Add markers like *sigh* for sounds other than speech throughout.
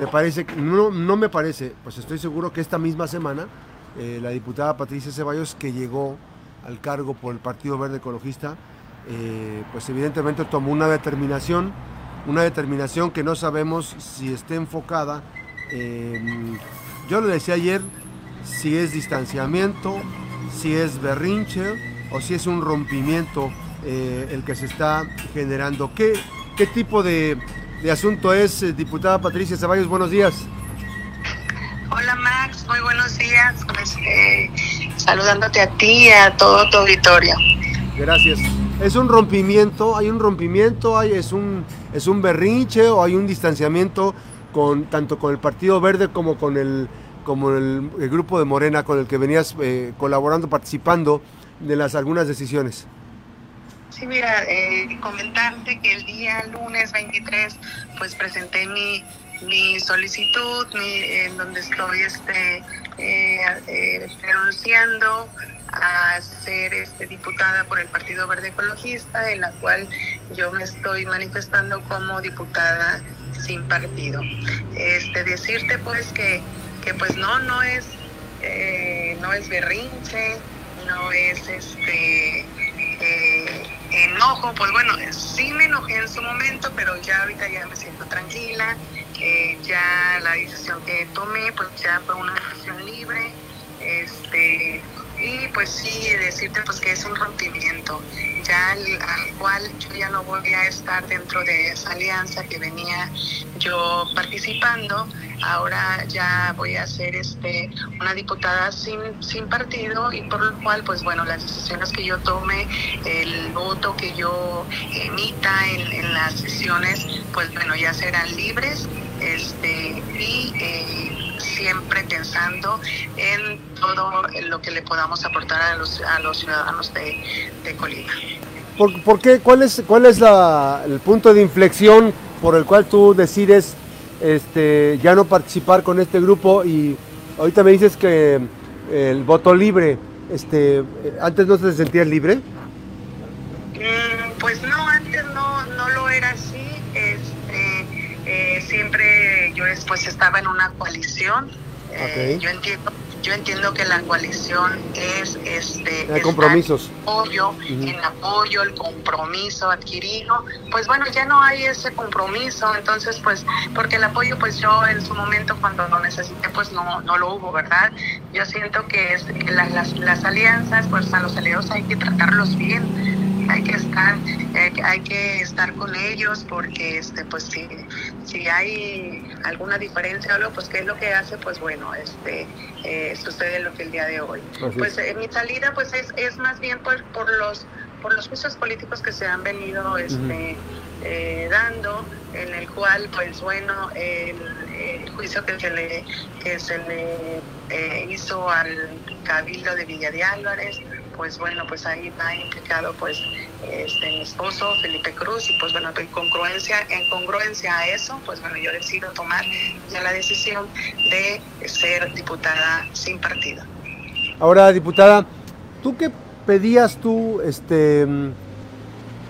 Me parece, no, no me parece, pues estoy seguro que esta misma semana eh, la diputada Patricia Ceballos, que llegó al cargo por el Partido Verde Ecologista, eh, pues evidentemente tomó una determinación, una determinación que no sabemos si esté enfocada, yo le decía ayer, si es distanciamiento, si es berrinche o si es un rompimiento eh, el que se está generando. ¿Qué, qué tipo de de asunto es, eh, diputada Patricia Ceballos, buenos días. Hola Max, muy buenos días. Pues, eh, saludándote a ti y a todo tu auditorio. Gracias. ¿Es un rompimiento? ¿Hay un rompimiento? ¿Hay, es, un, ¿Es un berrinche o hay un distanciamiento con tanto con el Partido Verde como con el, como el, grupo de Morena con el que venías eh, colaborando, participando de las algunas decisiones? Sí, mira, eh, comentarte que el día lunes 23 pues presenté mi, mi solicitud en donde estoy este, eh, eh, renunciando a ser este, diputada por el Partido Verde Ecologista, en la cual yo me estoy manifestando como diputada sin partido. Este, decirte pues que, que pues no, no es, eh, no es berrinche, no es este enojo, pues bueno, sí me enojé en su momento, pero ya ahorita ya me siento tranquila, ya la decisión que tomé, pues ya fue una decisión libre, este, y pues sí, decirte pues que es un rompimiento, ya al, cual yo ya no voy a estar dentro de esa alianza que venía yo participando, ahora ya voy a ser este una diputada sin, sin partido y por lo cual pues bueno las decisiones que yo tome, el voto que yo emita en, en las sesiones, pues bueno ya serán libres este y eh, siempre pensando en todo lo que le podamos aportar a los, a los ciudadanos de, de Colima. ¿Por, qué? ¿Cuál es, cuál es la, el punto de inflexión por el cual tú decides este, ya no participar con este grupo y ahorita me dices que el voto libre, este, ¿antes no se sentía libre? Mm, pues no, antes no, no lo era así. Este, eh, siempre yo después estaba en una coalición. Eh, yo entiendo yo entiendo que la coalición es este Hay compromisos. apoyo en apoyo el compromiso adquirido. Pues bueno ya no hay ese compromiso. Entonces pues porque el apoyo pues yo en su momento cuando lo necesité pues no no lo hubo verdad yo siento que, es, las, las, las alianzas pues a los aliados hay que tratarlos bien. Hay que estar eh, hay que estar con ellos porque este pues si si hay alguna diferencia o algo pues qué es lo que hace pues bueno este eh, sucede lo que el día de hoy. Pues en mi salida pues es, es más bien por, por los por los juicios políticos que se han venido este eh, dando en el cual pues bueno el, juicio que se le que se le hizo al cabildo de Villa de Álvarez pues bueno, pues ahí va implicado pues este, mi esposo Felipe Cruz y pues bueno, en congruencia, en congruencia a eso, pues bueno, yo decido tomar ya la decisión de ser diputada sin partido. Ahora, diputada, ¿tú qué pedías tú, este,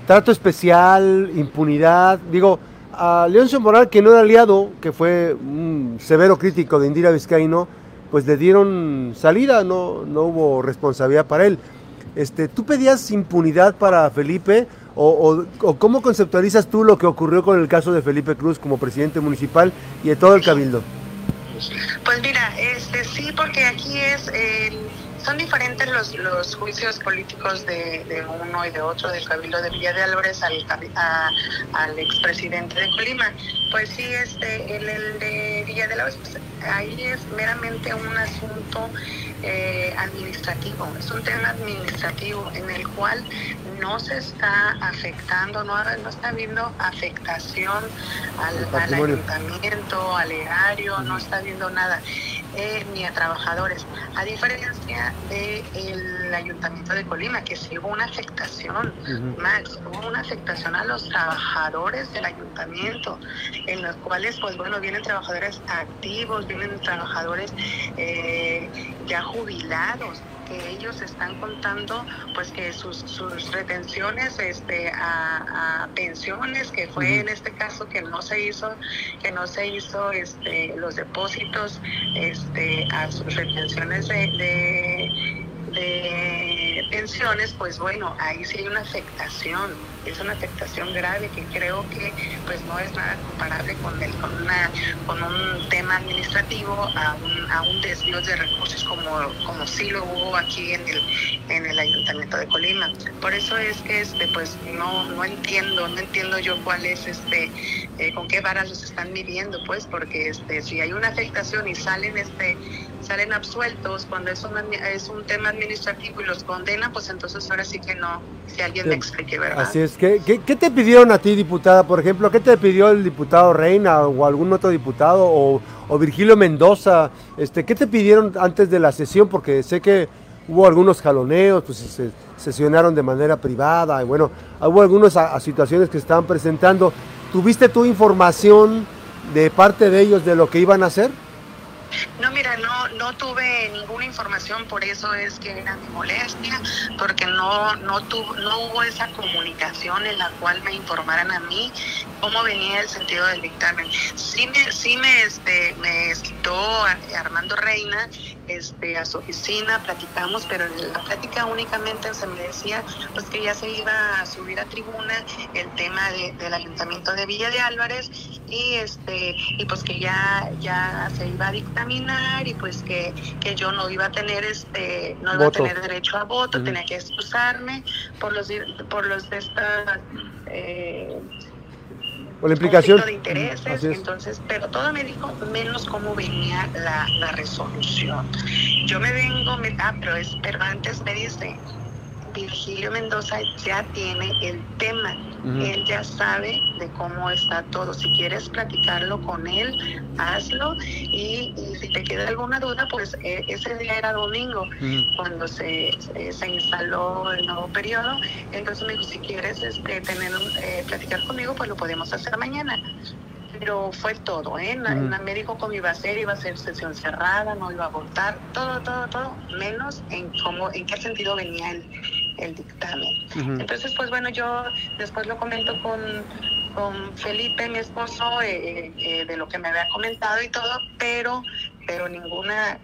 trato especial, impunidad? Digo, a Leoncio Moral, que no era aliado, que fue un severo crítico de Indira Vizcaíno, pues le dieron salida, no, no hubo responsabilidad para él. Este, ¿Tú pedías impunidad para Felipe o, cómo conceptualizas tú lo que ocurrió con el caso de Felipe Cruz como presidente municipal y de todo el cabildo? Pues mira, este sí, porque aquí es son diferentes los, los juicios políticos de, uno y de otro, del Cabildo de Villa de Álvarez al, al expresidente de Colima. Pues sí, este, el, el de Villa de Álvarez, pues, ahí es meramente un asunto eh, administrativo, es un tema administrativo en el cual no se está afectando, no, no está habiendo afectación al, al ayuntamiento, al erario, no está habiendo nada. Eh, ni a trabajadores, a diferencia del Ayuntamiento de Colima, que sí hubo una afectación, Max, hubo una afectación a los trabajadores del ayuntamiento, en los cuales, pues bueno, vienen trabajadores activos, vienen trabajadores eh, ya jubilados, que ellos están contando pues que sus, sus retenciones este, a, pensiones, que fue en este caso que no se hizo, que no se hizo este, los depósitos este, a sus retenciones de de pensiones, pues bueno, ahí sí hay una afectación, es una afectación grave que creo que pues no es nada comparable con el, con una con un tema administrativo a un, a un desvío de recursos como, como sí lo hubo aquí en el en el ayuntamiento de Colima. Por eso es que este pues no, no entiendo, no entiendo yo cuál es este eh, con qué varas los están midiendo, pues, porque este si hay una afectación y salen este salen absueltos cuando es un, es un tema administrativo y los condenan, pues entonces ahora sí que no, si alguien me explique, ¿verdad? Así es. ¿Qué, ¿Qué, te pidieron a ti, diputada, por ejemplo? ¿Qué te pidió el diputado Reina o algún otro diputado o, o Virgilio Mendoza? Este, ¿Qué te pidieron antes de la sesión? Porque sé que hubo algunos jaloneos, pues se sesionaron de manera privada y bueno, hubo algunas situaciones que estaban presentando. ¿Tuviste tu información de parte de ellos de lo que iban a hacer? No, mira, no, no tuve ninguna información, por eso es que era mi molestia, porque no, no, tuvo, no hubo esa comunicación en la cual me informaran a mí cómo venía el sentido del dictamen. Sí me, sí me, este, me Armando Reina este, a su oficina, platicamos, pero en la plática únicamente se me decía pues que ya se iba a subir a tribuna el tema del ayuntamiento de Villa de Álvarez y este y pues que ya ya se iba a dictaminar y pues que, que yo no iba a tener este no iba a tener derecho a voto, tenía que excusarme por los por los de esta eh, por la implicación de intereses, entonces, pero todo me dijo menos cómo venía la, la resolución. Yo me vengo, me, ah, pero, es, pero antes me dice, Virgilio Mendoza ya tiene el tema, él ya sabe de cómo está todo. Si quieres platicarlo con él, hazlo. Y, si te queda alguna duda, pues e, ese día era domingo cuando se, se, instaló el nuevo periodo. Entonces me dijo, si quieres este, tener eh, platicar conmigo, pues lo podemos hacer mañana pero fue todo, ¿eh? En, me dijo cómo iba a ser, iba a ser sesión cerrada, no iba a votar, todo, todo, todo, menos en cómo, en qué sentido venía el, el dictamen. Entonces, pues bueno, yo después lo comento con, con Felipe, mi esposo, eh, eh, eh, de lo que me había comentado y todo, pero, pero ninguna...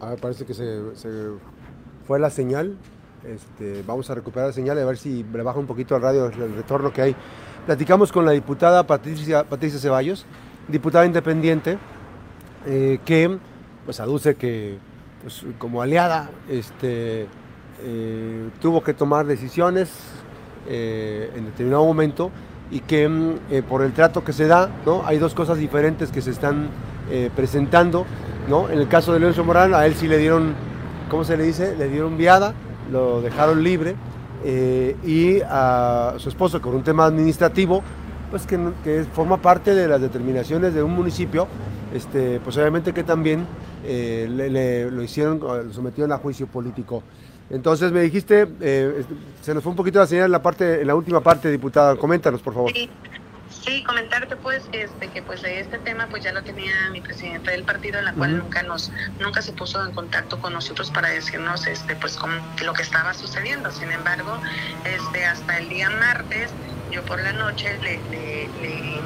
A ver, parece que se, fue la señal. Este, vamos a recuperar la señal y a ver si le baja un poquito al radio el retorno que hay. Platicamos con la diputada Patricia, Patricia Ceballos, diputada independiente, que pues aduce que pues, como aliada, este, eh, tuvo que tomar decisiones eh, en determinado momento y que mm, eh, por el trato que se da, ¿no? hay dos cosas diferentes que se están presentando. ¿no? En el caso de Leoncio Morán, a él sí le dieron, ¿cómo se le dice? Le dieron viada, lo dejaron libre. y a su esposo, con un tema administrativo, pues que, forma parte de las determinaciones de un municipio, este, pues obviamente que también eh, le, lo hicieron, lo sometieron a juicio político. Entonces me dijiste, eh, se nos fue un poquito la señal en la parte, en la última parte, diputada. Coméntanos, por favor. Sí. comentarte pues este que pues este tema pues ya lo tenía mi presidente del partido en la cual nunca nos nunca se puso en contacto con nosotros para decirnos este pues cómo, lo que estaba sucediendo. Sin embargo, este hasta el día martes yo por la noche le, eh,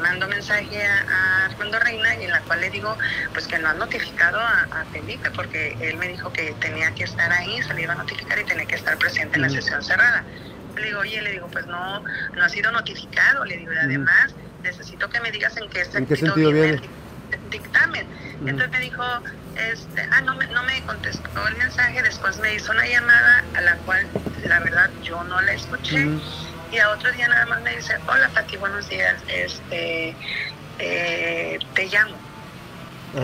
mando mensaje a, Armando Reina y en la cual le digo pues que no ha notificado a, Felipe porque él me dijo que tenía que estar ahí, se le iba a notificar y tenía que estar presente en la sesión cerrada. Le digo, oye, le digo, pues no, no ha sido notificado, le digo, además necesito que me digas en qué sentido, viene, el dictamen. Entonces me dijo, este, ah, no me, no me contestó el mensaje, después me hizo una llamada a la cual la verdad yo no la escuché y a otro día nada más me dice, hola Pati, buenos días, este, eh, te llamo.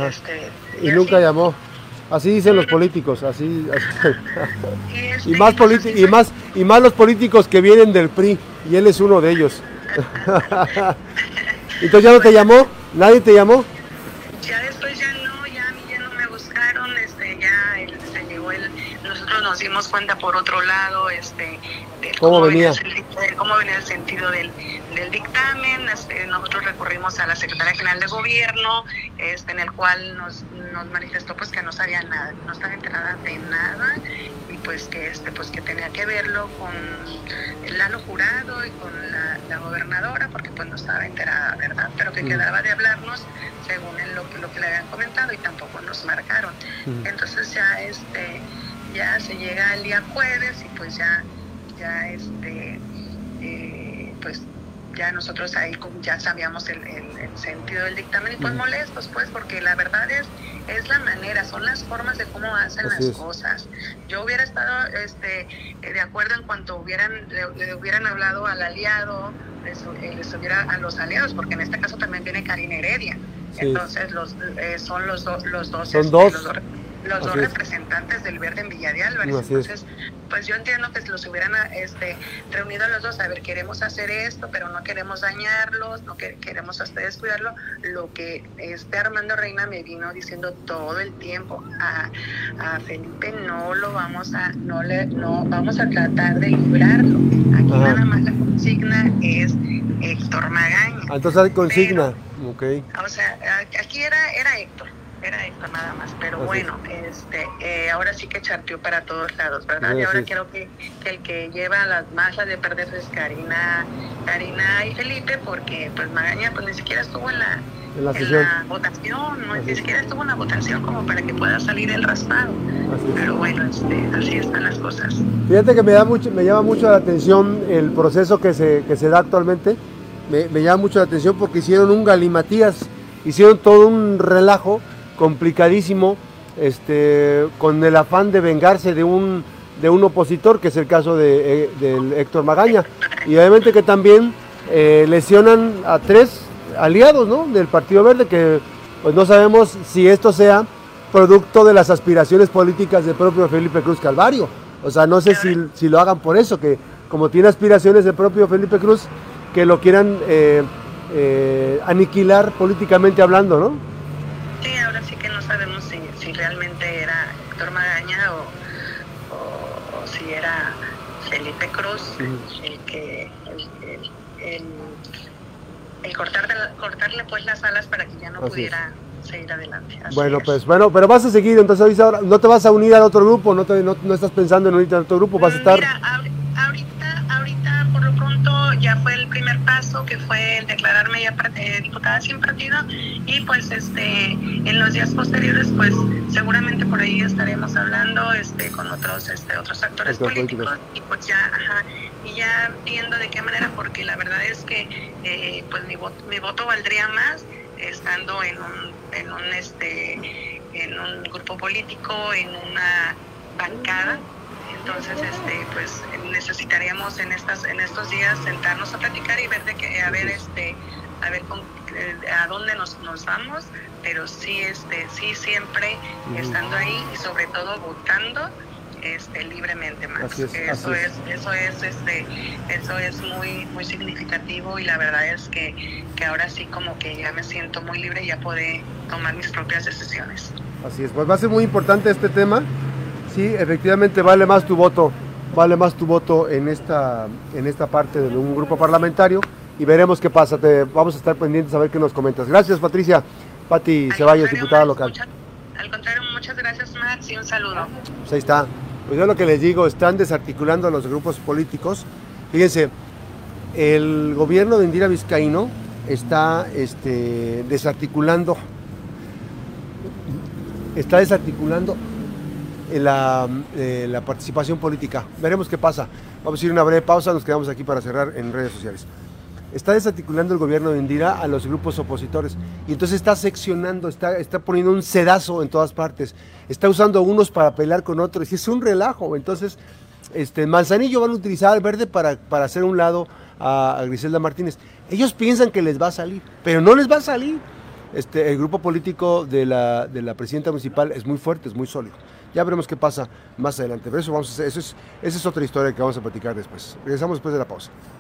Este, y, nunca llamó. Así dicen los políticos, así, *laughs* y, más y más y más los políticos que vienen del PRI y él es uno de ellos. *laughs* Entonces ya no te llamó, nadie te llamó. Ya después ya no, ya a mí ya no me buscaron, este, ya se llegó el, nosotros nos dimos cuenta por otro lado, este, ¿Cómo, venía? Cómo venía el sentido del, del dictamen, este, nosotros recurrimos a la Secretaría General de Gobierno, este, en el cual nos, nos manifestó pues que no sabía nada, no estaba enterada de nada y pues que este pues que tenía que verlo con el Lalo Jurado y con la, gobernadora porque pues no estaba enterada, ¿verdad? Pero que quedaba de hablarnos según lo, que, lo que le habían comentado y tampoco nos marcaron. Entonces ya este ya se llega el día jueves y pues ya ya este eh, pues ya nosotros ahí ya sabíamos el, sentido del dictamen y pues molestos pues porque la verdad es es la manera son las formas de cómo hacen las cosas. Yo hubiera estado este de acuerdo en cuanto hubieran le, hubieran hablado al aliado les, eh, hubiera a los aliados porque en este caso también viene Karina Heredia. Entonces los eh, son los dos los dos, son este, dos los dos representantes del Verde en Villa de Álvarez. Entonces, pues yo entiendo que los hubieran este, reunido a los dos, a ver, queremos hacer esto, pero no queremos dañarlos, no queremos hasta descuidarlo. Lo que este Armando Reina me vino diciendo todo el tiempo a, Felipe, no lo vamos a, no le, no, vamos a tratar de librarlo. Aquí nada más la consigna es Héctor Magaña. Ah, entonces hay consigna, ok. O sea, aquí era, era Héctor era esto nada más, pero bueno, este, eh, ahora sí que charteó para todos lados, ¿verdad? y ahora creo que, el que lleva las masas de perder es Karina, Karina y Felipe, porque pues Magaña pues ni siquiera estuvo en la, en la, votación, no, ni siquiera estuvo en la votación como para que pueda salir el raspado. Pero bueno, este, así están las cosas. Fíjate que me da mucho, me llama mucho la atención el proceso que se, que se da actualmente. Me, me llama mucho la atención porque hicieron un galimatías, hicieron todo un relajo complicadísimo, este, con el afán de vengarse de un, de un opositor, que es el caso de, eh, Héctor Magaña. Y obviamente que también eh, lesionan a tres aliados ¿no? del Partido Verde, que pues no sabemos si esto sea producto de las aspiraciones políticas del propio Felipe Cruz Calvario. O sea, no sé si, si lo hagan por eso, que como tiene aspiraciones del propio Felipe Cruz, que lo quieran eh, aniquilar políticamente hablando, ¿no? El que el, el, cortar cortarle pues las alas para que ya no pudiera seguir adelante. bueno, pues bueno, pero vas a seguir, entonces ahora no te vas a unir al otro grupo, no, te, no, estás pensando en unirte al otro grupo, vas a estar... Mira, ahorita, ahorita por lo pronto ya fue el que fue el declararme ya eh, diputada sin partido, y pues este en los días posteriores pues seguramente por ahí estaremos hablando este con otros este otros actores políticos y pues ya ajá, y ya viendo de qué manera porque la verdad es que eh, pues mi voto, mi voto valdría más estando en un en un este en un grupo político en una bancada entonces este pues necesitaríamos en estas en estos días sentarnos a platicar y ver de que a ver este a ver con, eh, a dónde nos, nos vamos, pero sí, este, sí siempre estando ahí y sobre todo votando este, libremente más. eso es, eso es, este, eso es muy, muy significativo y la verdad es que, que ahora sí como que ya me siento muy libre y ya puedo tomar mis propias decisiones. Así es, pues va a ser muy importante este tema. Sí, efectivamente vale más tu voto, vale más tu voto en esta, en esta parte de un grupo parlamentario y veremos qué pasa. Te, vamos a estar pendientes a ver qué nos comentas. Gracias, Patricia. Pati Ceballos, diputada local. al contrario, muchas gracias, Max, y un saludo. Pues ahí está. Pues yo lo que les digo, están desarticulando a los grupos políticos. Fíjense, el gobierno de Indira Vizcaíno está este, desarticulando, está desarticulando la, eh, la participación política. Veremos qué pasa. Vamos a ir a una breve pausa, nos quedamos aquí para cerrar en redes sociales está desarticulando el gobierno de Indira a los grupos opositores y entonces está seccionando, está, está poniendo un sedazo en todas partes, está usando unos para pelear con otros y es un relajo. Entonces, este, Manzanillo van a utilizar al verde para, para hacer un lado a, Griselda Martínez. Ellos piensan que les va a salir, pero no les va a salir. Este, el grupo político de la, de la presidenta municipal es muy fuerte, es muy sólido. Ya veremos qué pasa más adelante. Pero eso, vamos a es, esa es otra historia que vamos a platicar después. Regresamos después de la pausa.